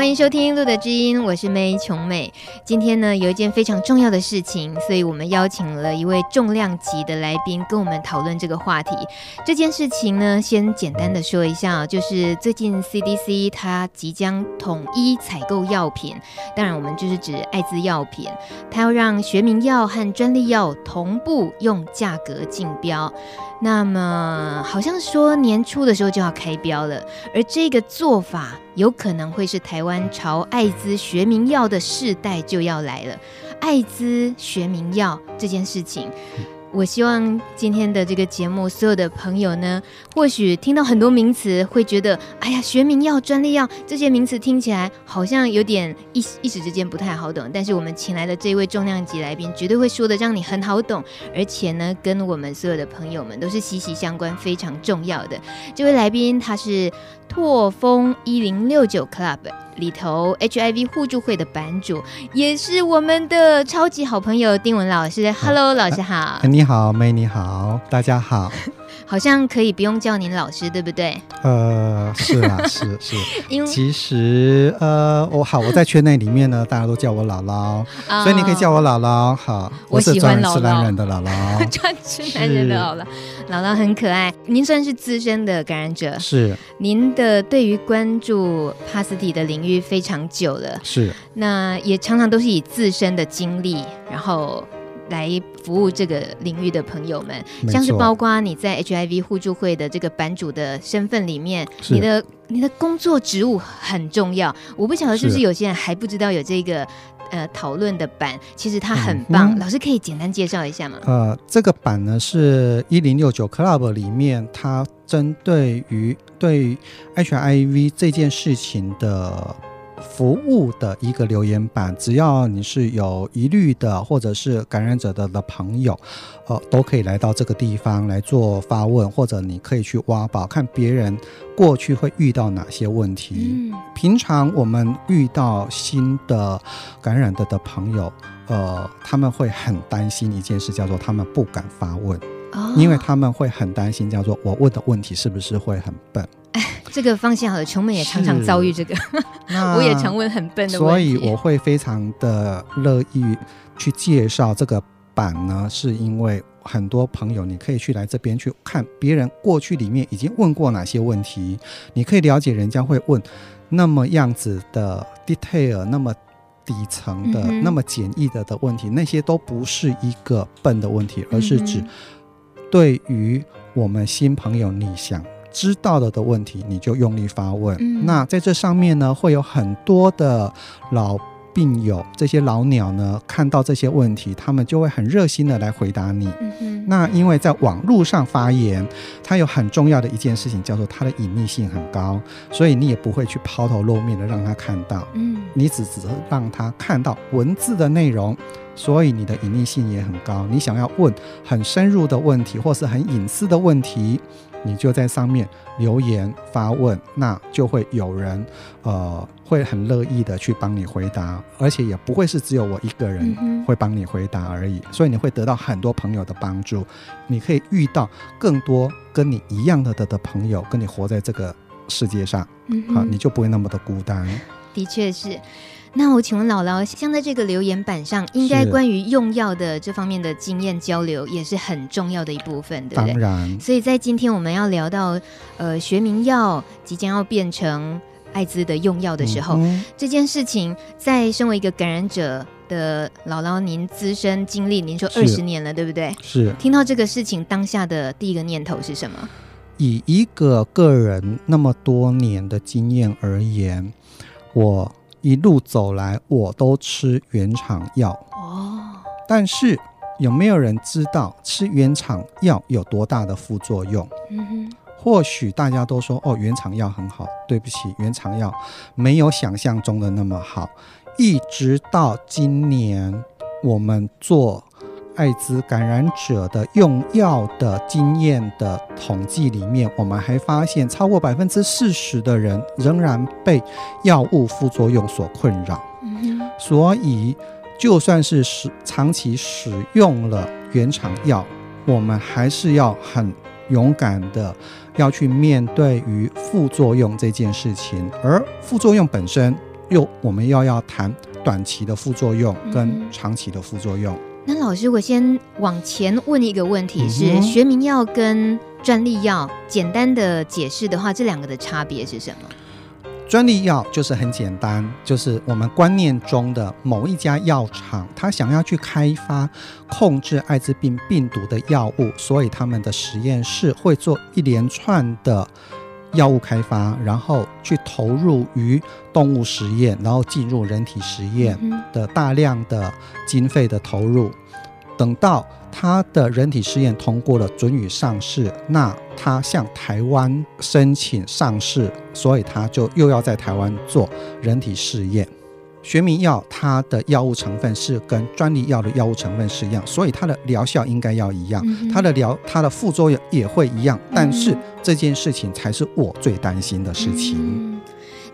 欢迎收听《路的知音》，我是 May 琼美。今天呢，有一件非常重要的事情，所以我们邀请了一位重量级的来宾跟我们讨论这个话题。这件事情呢，先简单的说一下，就是最近 CDC 它即将统一采购药品，当然我们就是指艾滋药品，它要让学名药和专利药同步用价格竞标。那么好像说年初的时候就要开标了，而这个做法有可能会是台湾朝艾滋学名药的世代就要来了。艾滋学名药这件事情。我希望今天的这个节目，所有的朋友呢，或许听到很多名词，会觉得，哎呀，学名药、专利药这些名词听起来好像有点一一时之间不太好懂。但是我们请来的这位重量级来宾，绝对会说的让你很好懂，而且呢，跟我们所有的朋友们都是息息相关、非常重要的。这位来宾他是拓风一零六九 Club。里头 HIV 互助会的版主，也是我们的超级好朋友丁文老师。Hello，老师好。啊、你好，May 你好，大家好。好像可以不用叫您老师，对不对？呃，是啊，是是。因为其实呃，我好，我在圈内里面呢，大家都叫我姥姥，哦、所以你可以叫我姥姥。好，我喜专吃男人的姥姥，专吃男人的姥姥，姥姥很可爱。您算是资深的感染者，是。您的对于关注帕斯蒂的领域非常久了，是。那也常常都是以自身的经历，然后。来服务这个领域的朋友们，像是包括你在 HIV 互助会的这个版主的身份里面，你的你的工作职务很重要。我不晓得是不是有些人还不知道有这个呃讨论的版，其实它很棒。嗯、老师可以简单介绍一下吗？呃，这个版呢是一零六九 Club 里面，它针对于对 HIV 这件事情的。服务的一个留言板，只要你是有疑虑的，或者是感染者的的朋友，呃，都可以来到这个地方来做发问，或者你可以去挖宝，看别人过去会遇到哪些问题。嗯，平常我们遇到新的感染的的朋友，呃，他们会很担心一件事，叫做他们不敢发问，哦，因为他们会很担心，叫做我问的问题是不是会很笨。这个方向好的，琼美也常常遭遇这个，我也常问很笨的问题，所以我会非常的乐意去介绍这个版呢，是因为很多朋友你可以去来这边去看别人过去里面已经问过哪些问题，你可以了解人家会问那么样子的 detail，那么底层的、嗯、那么简易的的问题，那些都不是一个笨的问题，而是指对于我们新朋友你想。知道了的问题，你就用力发问。嗯、那在这上面呢，会有很多的老病友，这些老鸟呢，看到这些问题，他们就会很热心的来回答你。嗯、哼那因为在网络上发言，它有很重要的一件事情，叫做它的隐秘性很高，所以你也不会去抛头露面的让他看到。嗯，你只只让他看到文字的内容，所以你的隐匿性也很高。你想要问很深入的问题，或是很隐私的问题。你就在上面留言发问，那就会有人，呃，会很乐意的去帮你回答，而且也不会是只有我一个人会帮你回答而已，所以你会得到很多朋友的帮助，你可以遇到更多跟你一样的的的朋友，跟你活在这个世界上，好，你就不会那么的孤单。的确是。那我请问姥姥，像在这个留言板上，应该关于用药的这方面的经验交流也是很重要的一部分，对不对？当然。所以在今天我们要聊到，呃，学名药即将要变成艾滋的用药的时候，嗯、这件事情，在身为一个感染者的姥姥，您资深经历，您说二十年了，对不对？是。听到这个事情，当下的第一个念头是什么？以一个个人那么多年的经验而言，我。一路走来，我都吃原厂药哦。但是有没有人知道吃原厂药有多大的副作用？嗯哼。或许大家都说哦，原厂药很好。对不起，原厂药没有想象中的那么好。一直到今年，我们做艾滋感染者的用药的经验的统计里面，我们还发现超过百分之四十的人仍然被药物副作用所困扰。嗯，所以就算是使长期使用了原厂药，我们还是要很勇敢的要去面对于副作用这件事情。而副作用本身，又我们又要谈短期的副作用跟长期的副作用。那老师，我先往前问一个问题是：学名药跟专利药，简单的解释的话，这两个的差别是什么？专利药就是很简单，就是我们观念中的某一家药厂，他想要去开发控制艾滋病病毒的药物，所以他们的实验室会做一连串的药物开发，然后去投入于动物实验，然后进入人体实验的大量的经费的投入。等到他的人体试验通过了，准予上市，那他向台湾申请上市，所以他就又要在台湾做人体试验。学名药它的药物成分是跟专利药的药物成分是一样，所以它的疗效应该要一样，它的疗它的副作用也会一样，但是这件事情才是我最担心的事情。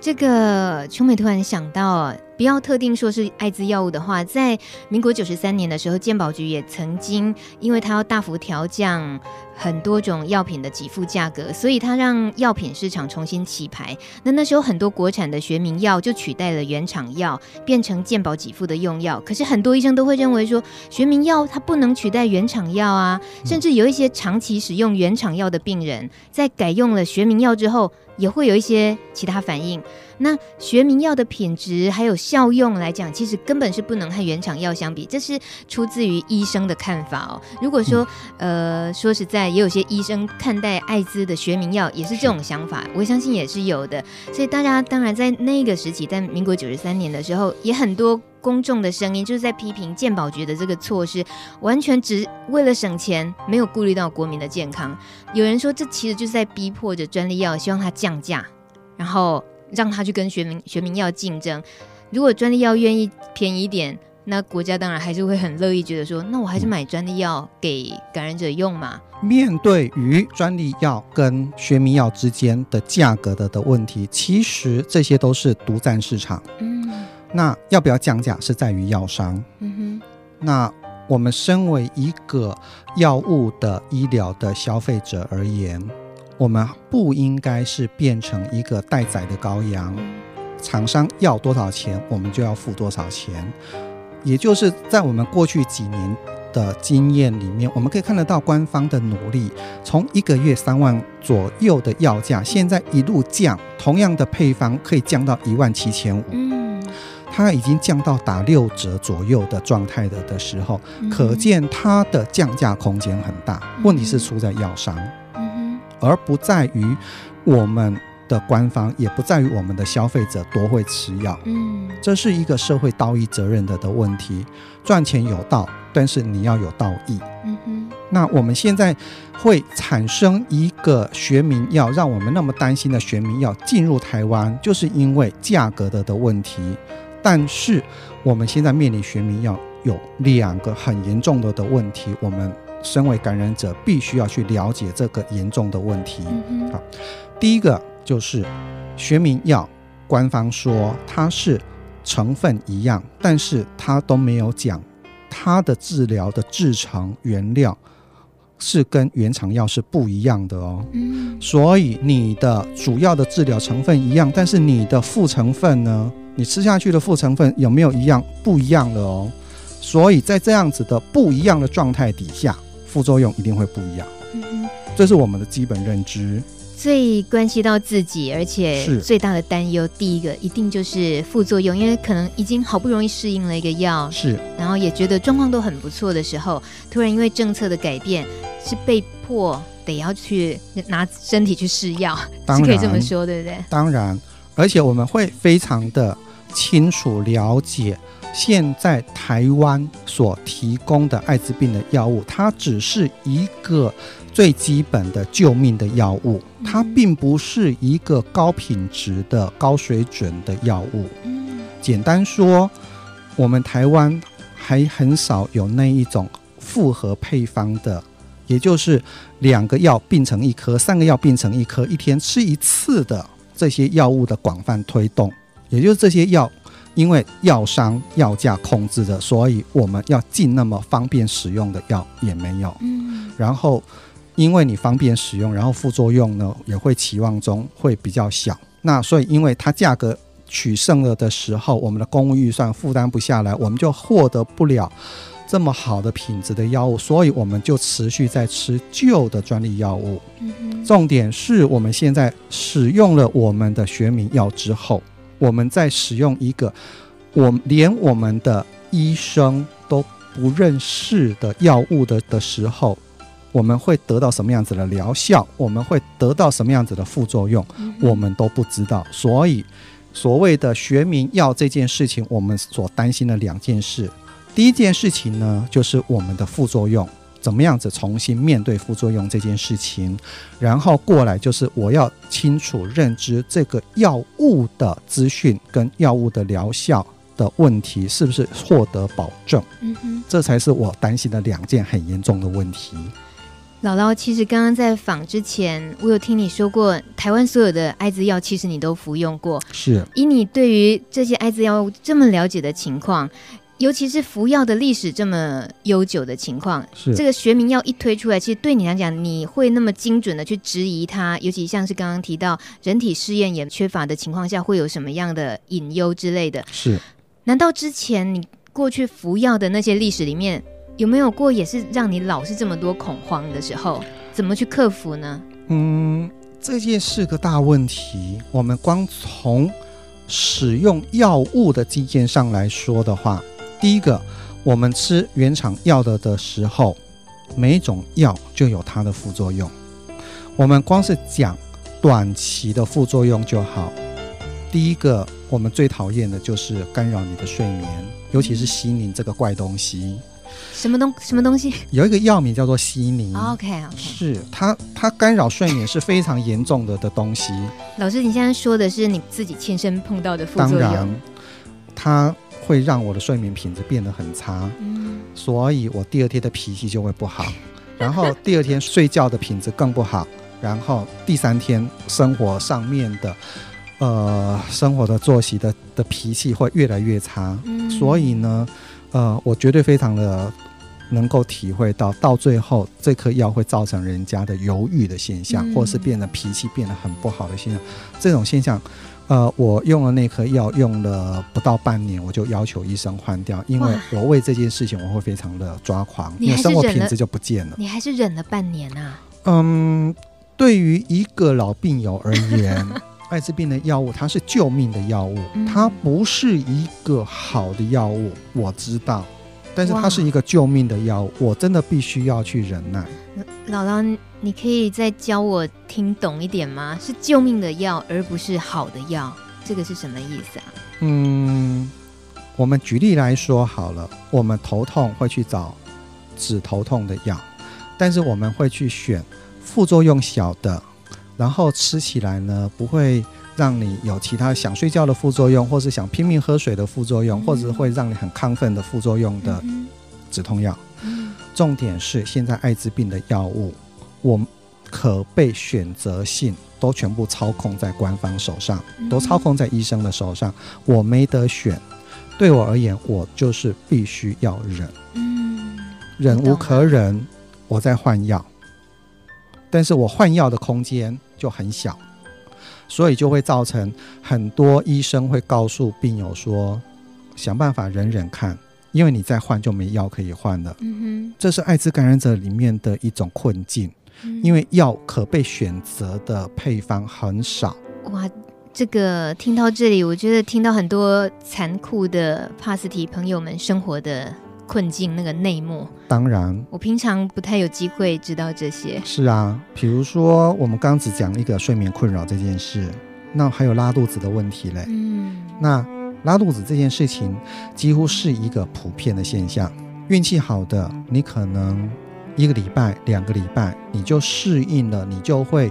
这个琼美突然想到，不要特定说是艾滋药物的话，在民国九十三年的时候，健保局也曾经，因为它要大幅调降很多种药品的给付价格，所以它让药品市场重新起牌。那那时候很多国产的学名药就取代了原厂药，变成健保给付的用药。可是很多医生都会认为说，学名药它不能取代原厂药啊，甚至有一些长期使用原厂药的病人，在改用了学名药之后，也会有一些其他反应。那学名药的品质还有效用来讲，其实根本是不能和原厂药相比。这是出自于医生的看法哦。如果说，呃，说实在，也有些医生看待艾滋的学名药也是这种想法，我相信也是有的。所以大家当然在那个时期，在民国九十三年的时候，也很多公众的声音就是在批评健保局的这个措施，完全只为了省钱，没有顾虑到国民的健康。有人说，这其实就是在逼迫着专利药，希望它降价，然后。让他去跟学民学民药竞争，如果专利药愿意便宜一点，那国家当然还是会很乐意，觉得说，那我还是买专利药给感染者用嘛。面对于专利药跟学名药之间的价格的的问题，其实这些都是独占市场。嗯，那要不要降价是在于药商。嗯哼，那我们身为一个药物的医疗的消费者而言。我们不应该是变成一个待宰的羔羊，厂商要多少钱，我们就要付多少钱。也就是在我们过去几年的经验里面，我们可以看得到官方的努力，从一个月三万左右的药价，现在一路降，同样的配方可以降到一万七千五。嗯，它已经降到打六折左右的状态的的时候，可见它的降价空间很大。问题是出在药商。而不在于我们的官方，也不在于我们的消费者多会吃药。嗯，这是一个社会道义责任的的问题。赚钱有道，但是你要有道义。嗯哼。那我们现在会产生一个学名药，让我们那么担心的学名药进入台湾，就是因为价格的的问题。但是我们现在面临学名药有两个很严重的的问题，我们。身为感染者，必须要去了解这个严重的问题。好，第一个就是学名药，官方说它是成分一样，但是它都没有讲它的治疗的制成原料是跟原厂药是不一样的哦。所以你的主要的治疗成分一样，但是你的副成分呢？你吃下去的副成分有没有一样？不一样的哦。所以在这样子的不一样的状态底下。副作用一定会不一样，嗯，这是我们的基本认知。最关系到自己，而且最大的担忧，第一个一定就是副作用，因为可能已经好不容易适应了一个药，是，然后也觉得状况都很不错的时候，突然因为政策的改变，是被迫得要去拿身体去试药，是可以这么说，对不对？当然，而且我们会非常的清楚了解。现在台湾所提供的艾滋病的药物，它只是一个最基本的救命的药物，它并不是一个高品质的高水准的药物。简单说，我们台湾还很少有那一种复合配方的，也就是两个药并成一颗，三个药并成一颗，一天吃一次的这些药物的广泛推动，也就是这些药，因为药商药价控制的，所以我们要进那么方便使用的药也没有。嗯，然后因为你方便使用，然后副作用呢也会期望中会比较小。那所以因为它价格取胜了的时候，我们的公务预算负担不下来，我们就获得不了这么好的品质的药物，所以我们就持续在吃旧的专利药物。嗯，重点是我们现在使用了我们的学名药之后。我们在使用一个我连我们的医生都不认识的药物的的时候，我们会得到什么样子的疗效？我们会得到什么样子的副作用？我们都不知道。所以，所谓的学名药这件事情，我们所担心的两件事，第一件事情呢，就是我们的副作用。怎么样子重新面对副作用这件事情，然后过来就是我要清楚认知这个药物的资讯跟药物的疗效的问题是不是获得保证？嗯哼，这才是我担心的两件很严重的问题。姥姥，其实刚刚在访之前，我有听你说过，台湾所有的艾滋药其实你都服用过。是，以你对于这些艾滋药物这么了解的情况。尤其是服药的历史这么悠久的情况，是这个学名药一推出来，其实对你来讲，你会那么精准的去质疑它？尤其像是刚刚提到人体试验也缺乏的情况下，会有什么样的隐忧之类的？是？难道之前你过去服药的那些历史里面，有没有过也是让你老是这么多恐慌的时候？怎么去克服呢？嗯，这件是个大问题。我们光从使用药物的经验上来说的话。第一个，我们吃原厂药的的时候，每一种药就有它的副作用。我们光是讲短期的副作用就好。第一个，我们最讨厌的就是干扰你的睡眠，尤其是西宁这个怪东西。什么东什么东西？有一个药名叫做西宁。OK OK，是它它干扰睡眠是非常严重的的东西。老师，你现在说的是你自己亲身碰到的副作用？当然，它。会让我的睡眠品质变得很差，嗯，所以我第二天的脾气就会不好，然后第二天睡觉的品质更不好，然后第三天生活上面的，呃，生活的作息的的脾气会越来越差，嗯，所以呢，呃，我绝对非常的能够体会到，到最后这颗药会造成人家的犹豫的现象，嗯，或是变得脾气变得很不好的现象，这种现象。呃，我用了那颗药，用了不到半年，我就要求医生换掉，因为我为这件事情我会非常的抓狂，因为生活品质就不见了。你还是忍了半年啊？嗯，对于一个老病友而言，艾滋病的药物它是救命的药物，它不是一个好的药物，我知道。但是它是一个救命的药，我真的必须要去忍耐。姥姥，你可以再教我听懂一点吗？是救命的药，而不是好的药，这个是什么意思啊？嗯，我们举例来说好了，我们头痛会去找止头痛的药，但是我们会去选副作用小的，然后吃起来呢不会。让你有其他想睡觉的副作用，或是想拼命喝水的副作用，或者会让你很亢奋的副作用的止痛药。重点是现在艾滋病的药物，我可被选择性都全部操控在官方手上，都操控在医生的手上，我没得选。对我而言，我就是必须要忍，忍无可忍，我在换药，但是我换药的空间就很小。所以就会造成很多医生会告诉病友说，想办法忍忍看，因为你再换就没药可以换了。嗯哼，这是艾滋感染者里面的一种困境，因为药可被选择的配方很少。哇，这个听到这里，我觉得听到很多残酷的帕斯提朋友们生活的。困境那个内幕，当然，我平常不太有机会知道这些。是啊，比如说我们刚刚只讲一个睡眠困扰这件事，那还有拉肚子的问题嘞。嗯，那拉肚子这件事情几乎是一个普遍的现象。运气好的，你可能一个礼拜、两个礼拜你就适应了，你就会。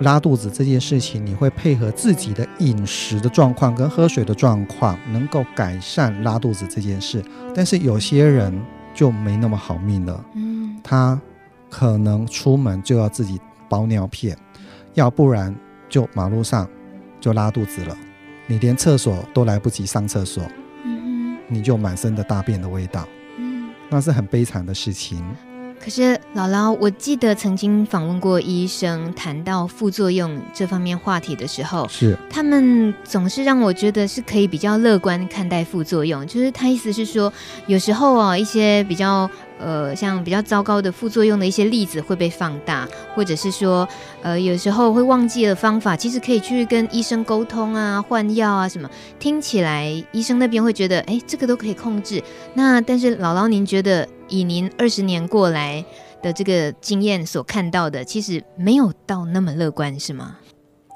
拉肚子这件事情，你会配合自己的饮食的状况跟喝水的状况，能够改善拉肚子这件事。但是有些人就没那么好命了。嗯，他可能出门就要自己包尿片，要不然就马路上就拉肚子了，你连厕所都来不及上厕所，嗯你就满身的大便的味道，嗯。那是很悲惨的事情。可是姥姥，我记得曾经访问过医生，谈到副作用这方面话题的时候，是他们总是让我觉得是可以比较乐观看待副作用。就是他意思是说，有时候啊，一些比较呃像比较糟糕的副作用的一些例子会被放大，或者是说呃有时候会忘记了方法，其实可以去跟医生沟通啊，换药啊什么。听起来医生那边会觉得，哎，这个都可以控制。那但是姥姥，您觉得？以您二十年过来的这个经验所看到的，其实没有到那么乐观，是吗？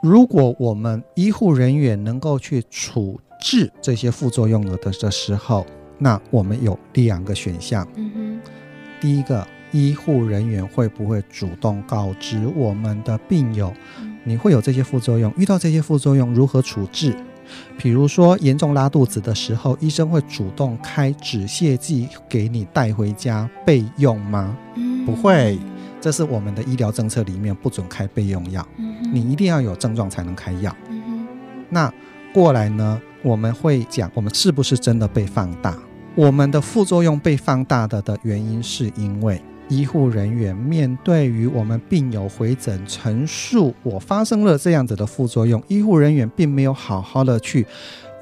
如果我们医护人员能够去处置这些副作用的的时候，那我们有两个选项。第一个，医护人员会不会主动告知我们的病友，你会有这些副作用，遇到这些副作用如何处置？比如说严重拉肚子的时候，医生会主动开止泻剂给你带回家备用吗？嗯，不会，这是我们的医疗政策里面不准开备用药，嗯，你一定要有症状才能开药。嗯，那过来呢，我们会讲我们是不是真的被放大？我们的副作用被放大的的原因是因为。医护人员面对于我们病友回诊陈述，我发生了这样子的副作用，医护人员并没有好好的去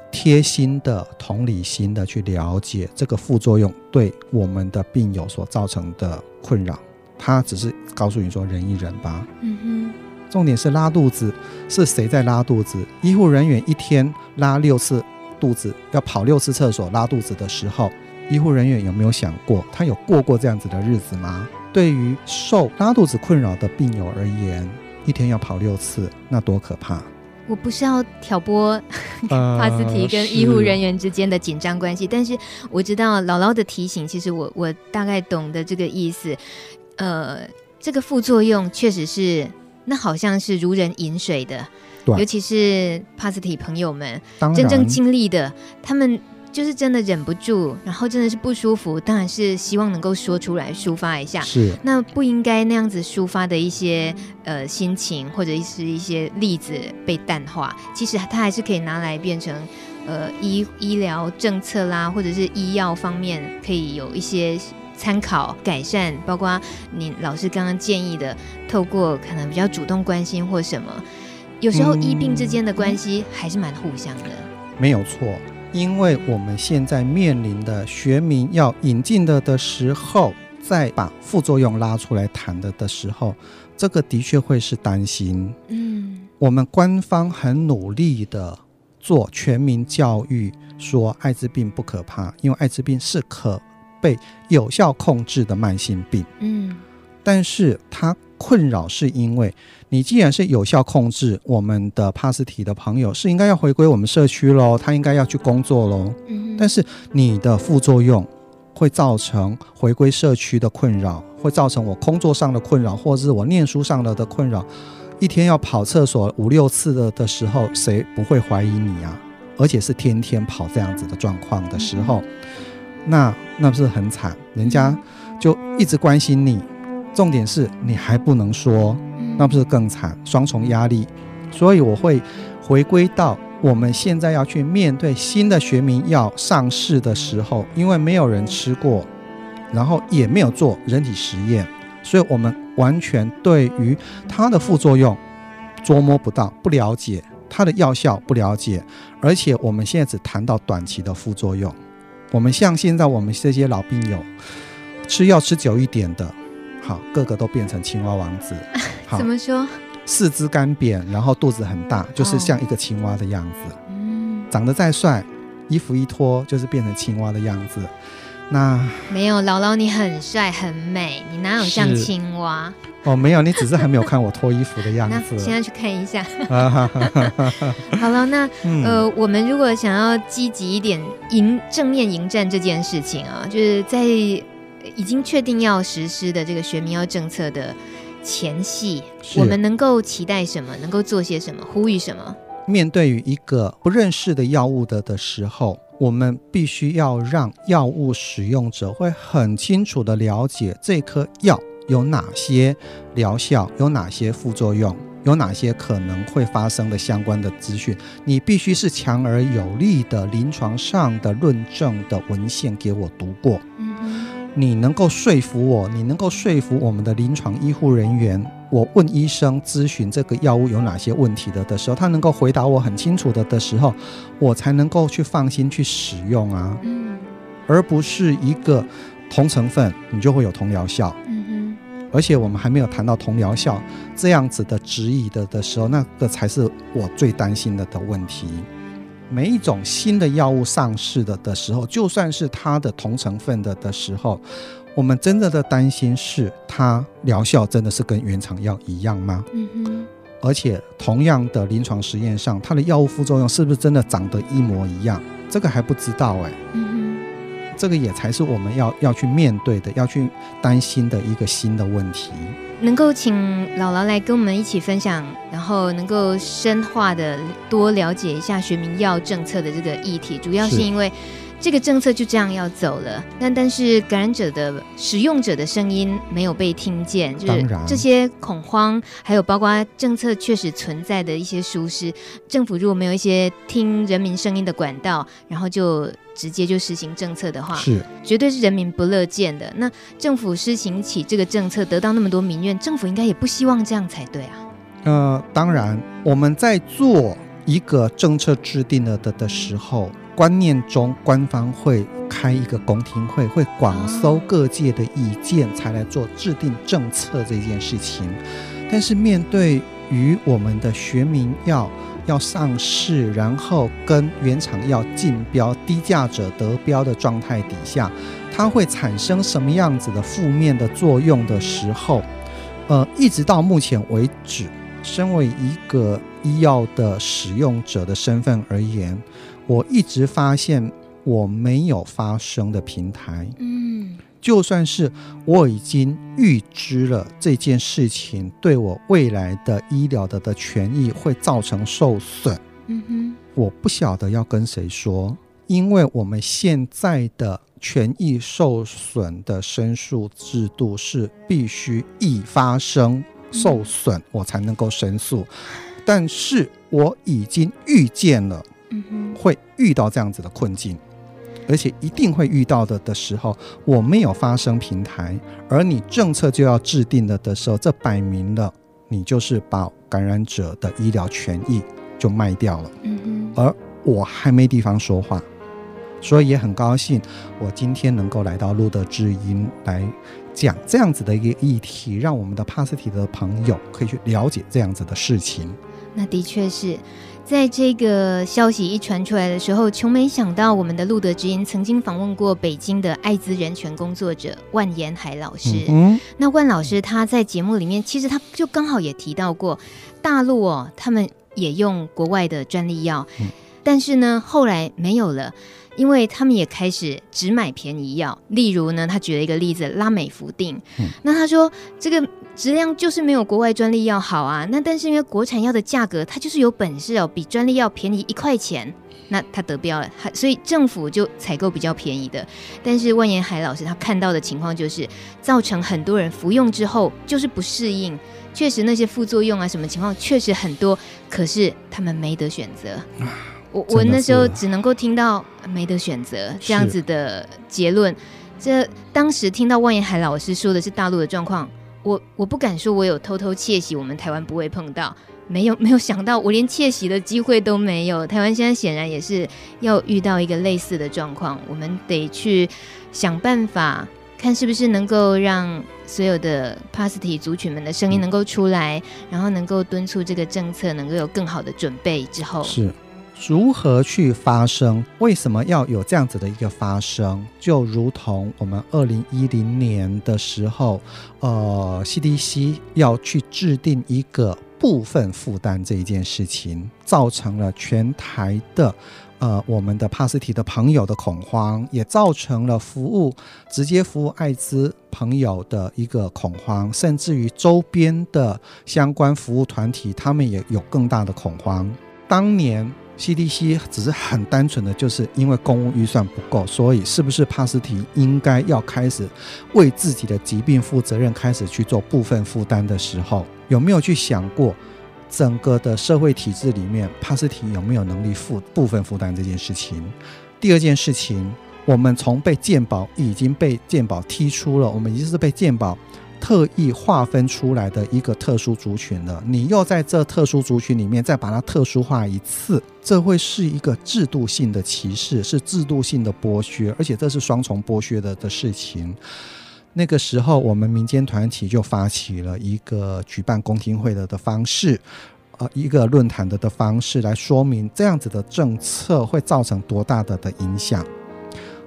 贴心的、同理心的去了解这个副作用对我们的病友所造成的困扰，他只是告诉你说忍一忍吧。嗯哼，重点是拉肚子是谁在拉肚子？医护人员一天拉六次肚子，要跑六次厕所拉肚子的时候。医护人员有没有想过，他有过过这样子的日子吗？对于受拉肚子困扰的病友而言，一天要跑六次，那多可怕！我不是要挑拨 帕斯提跟医护人员之间的紧张关系，但是我知道姥姥的提醒，其实我我大概懂得这个意思。呃，这个副作用确实是，那好像是如人饮水的，尤其是帕斯堤朋友们真正经历的，他们。就是真的忍不住，然后真的是不舒服，当然是希望能够说出来抒发一下。是，那不应该那样子抒发的一些呃心情，或者是一些例子被淡化。其实它还是可以拿来变成呃医医疗政策啦，或者是医药方面可以有一些参考改善。包括你老师刚刚建议的，透过可能比较主动关心或什么，有时候医病之间的关系还是蛮互相的。嗯，没有错。因为我们现在面临的学名要引进的的时候，再把副作用拉出来谈的的时候，这个的确会是担心。嗯，我们官方很努力的做全民教育，说艾滋病不可怕，因为艾滋病是可被有效控制的慢性病。嗯，但是它困扰是因为。你既然是有效控制，我们的帕斯提的朋友是应该要回归我们社区喽，他应该要去工作喽。嗯，但是你的副作用会造成回归社区的困扰，会造成我工作上的困扰，或者是我念书上的的困扰。一天要跑厕所五六次的的时候，谁不会怀疑你啊？而且是天天跑这样子的状况的时候，那那不是很惨？人家就一直关心你，重点是你还不能说。那不是更惨，双重压力。所以我会回归到我们现在要去面对新的学名药上市的时候，因为没有人吃过，然后也没有做人体实验，所以我们完全对于它的副作用捉摸不到，不了解它的药效，不了解。而且我们现在只谈到短期的副作用。我们像现在我们这些老病友吃药吃久一点的。好，个个都变成青蛙王子。好，怎么说？四肢干扁，然后肚子很大，就是像一个青蛙的样子。嗯，长得再帅，衣服一脱就是变成青蛙的样子。那没有，姥姥你很帅很美，你哪有像青蛙？哦，没有，你只是还没有看我脱衣服的样子。那现在去看一下。好了，那、嗯、呃，我们如果想要积极一点迎正面迎战这件事情啊，就是在。已经确定要实施的这个学民药政策的前戏，我们能够期待什么？能够做些什么？呼吁什么？面对于一个不认识的药物的的时候，我们必须要让药物使用者会很清楚的了解这颗药有哪些疗效，有哪些副作用，有哪些可能会发生的相关的资讯。你必须是强而有力的临床上的论证的文献给我读过。你能够说服我，你能够说服我们的临床医护人员。我问医生咨询这个药物有哪些问题的的时候，他能够回答我很清楚的的时候，我才能够去放心去使用啊。嗯，而不是一个同成分你就会有同疗效。嗯哼，而且我们还没有谈到同疗效这样子的质疑的的时候，那个才是我最担心的的问题。每一种新的药物上市的的时候，就算是它的同成分的的时候，我们真正的担心是它疗效真的是跟原厂药一样吗？嗯哼。而且同样的临床实验上，它的药物副作用是不是真的长得一模一样？这个还不知道哎。嗯哼。这个也才是我们要要去面对的，要去担心的一个新的问题。能够请姥姥来跟我们一起分享，然后能够深化的多了解一下学名药政策的这个议题，主要是。因为这个政策就这样要走了，但但是感染者的使用者的声音没有被听见，就是这些恐慌，还有包括政策确实存在的一些疏失，政府如果没有一些听人民声音的管道，然后就。直接就实行政策的话，是绝对是人民不乐见的。那政府施行起这个政策，得到那么多民怨，政府应该也不希望这样才对啊。呃，当然，我们在做一个政策制定了的的时候，观念中官方会开一个公听会，会广收各界的意见，才来做制定政策这件事情。但是面对于我们的学名药，要上市，然后跟原厂药竞标，低价者得标的状态底下，它会产生什么样子的负面的作用的时候，呃，一直到目前为止，身为一个医药的使用者的身份而言，我一直发现我没有发声的平台。嗯。就算是我已经预知了这件事情对我未来的医疗的的权益会造成受损，嗯哼，我不晓得要跟谁说，因为我们现在的权益受损的申诉制度是必须一发生受损我才能够申诉，但是我已经预见了，会遇到这样子的困境。而且一定会遇到的的时候，我没有发声平台，而你政策就要制定了的时候，这摆明了你就是把感染者的医疗权益就卖掉了。嗯。而我还没地方说话，所以也很高兴，我今天能够来到路德之音来讲这样子的一个议题，让我们的帕斯提的朋友可以去了解这样子的事情。那的确是。在这个消息一传出来的时候，琼没想到我们的路德之音曾经访问过北京的艾滋人权工作者万延海老师。嗯，那万老师他在节目里面，其实他就刚好也提到过，大陆哦，他们也用国外的专利药，但是呢，后来没有了。因为他们也开始只买便宜药，例如呢，他举了一个例子，拉美福定。嗯，那他说这个质量就是没有国外专利药好啊。那但是因为国产药的价格，它就是有本事哦，比专利药便宜一块钱，那他得标了，所以政府就采购比较便宜的。但是万延海老师他看到的情况就是，造成很多人服用之后就是不适应，确实那些副作用啊什么情况确实很多，可是他们没得选择。我我那时候只能够听到没得选择这样子的结论。这当时听到万延海老师说的是大陆的状况，我我不敢说我有偷偷窃喜，我们台湾不会碰到，没有没有想到我连窃喜的机会都没有。台湾现在显然也是要遇到一个类似的状况，我们得去想办法，看是不是能够让所有的帕斯提族群们的声音能够出来，然后能够敦促这个政策能够有更好的准备之后是。如何去发声？为什么要有这样子的一个发声？就如同我们二零一零年的时候，呃，CDC 要去制定一个部分负担这一件事情，造成了全台的呃我们的帕斯提的朋友的恐慌，也造成了服务直接服务艾滋朋友的一个恐慌，甚至于周边的相关服务团体，他们也有更大的恐慌。当年 CDC 只是很单纯的，就是因为公务预算不够，所以是不是帕斯提应该要开始为自己的疾病负责任，开始去做部分负担的时候，有没有去想过整个的社会体制里面，帕斯提有没有能力负部分负担这件事情？第二件事情，我们从被健保已经被健保踢出了，我们已经是被健保。特意划分出来的一个特殊族群了，你又在这特殊族群里面再把它特殊化一次，这会是一个制度性的歧视，是制度性的剥削，而且这是双重剥削的的事情。那个时候，我们民间团体就发起了一个举办公听会的的方式，呃，一个论坛的的方式来说明这样子的政策会造成多大的的影响。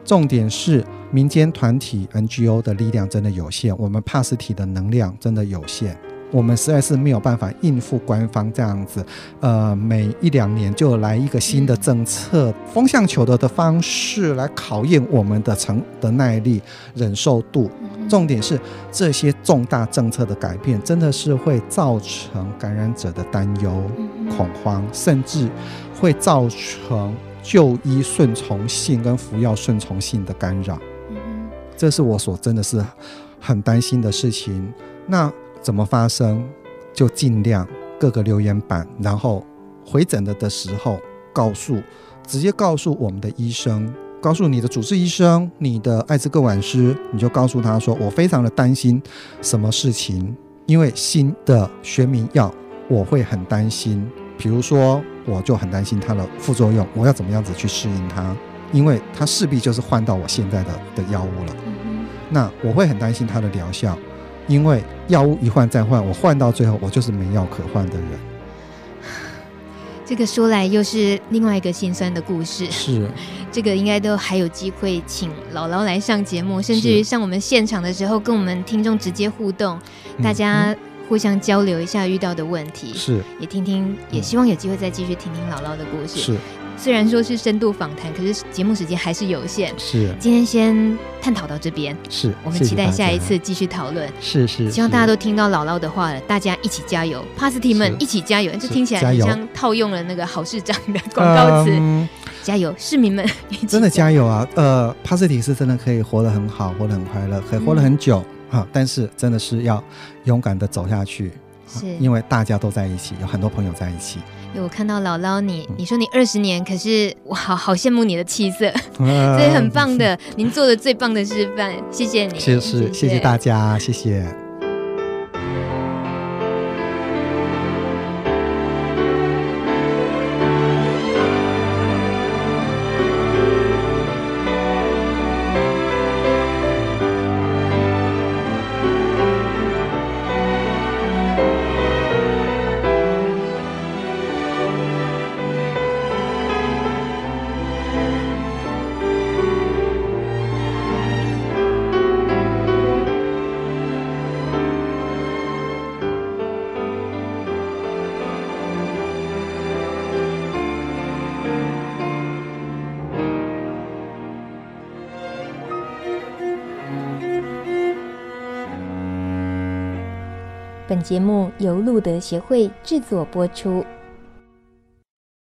重点是民间团体 NGO 的力量真的有限，我们帕斯体的能量真的有限，我们实在是没有办法应付官方这样子，呃，每一两年就来一个新的政策，风向球的的方式来考验我们的承的耐力、忍受度。重点是这些重大政策的改变，真的是会造成感染者的担忧、恐慌，甚至会造成。就医顺从性跟服药顺从性的干扰，这是我所真的是很担心的事情。那怎么发生？就尽量各个留言板，然后回诊的的时候，告诉直接告诉我们的医生，告诉你的主治医生，你的艾滋个管师，你就告诉他说，我非常的担心什么事情，因为新的学名药，我会很担心。比如说，我就很担心它的副作用，我要怎么样子去适应它？因为它势必就是换到我现在的的药物了。那我会很担心它的疗效，因为药物一换再换，我换到最后，我就是没药可换的人。这个说来又是另外一个心酸的故事。是，这个应该都还有机会请姥姥来上节目，甚至于上我们现场的时候，跟我们听众直接互动，大家。嗯互相交流一下遇到的问题，是也听听，也希望有机会再继续听听姥姥的故事。是，虽然说是深度访谈，可是节目时间还是有限。是，今天先探讨到这边。是，我们期待下一次继续讨论。是是，希望大家都听到姥姥的话了，大家一起加油，帕斯提们一起加油。这听起来很像套用了那个好市长的广告词。嗯，加油，市民们，真的加油啊！呃，帕斯提是真的可以活得很好，活得很快乐，可以活得很久。嗯好，但是真的是要勇敢的走下去，是因为大家都在一起，有很多朋友在一起。有我看到姥姥你，你说你二十年，可是我好好羡慕你的气色，所以很棒的，您做的最棒的示范，谢谢你，谢谢，谢谢大家，谢谢。节目由路德协会制作播出。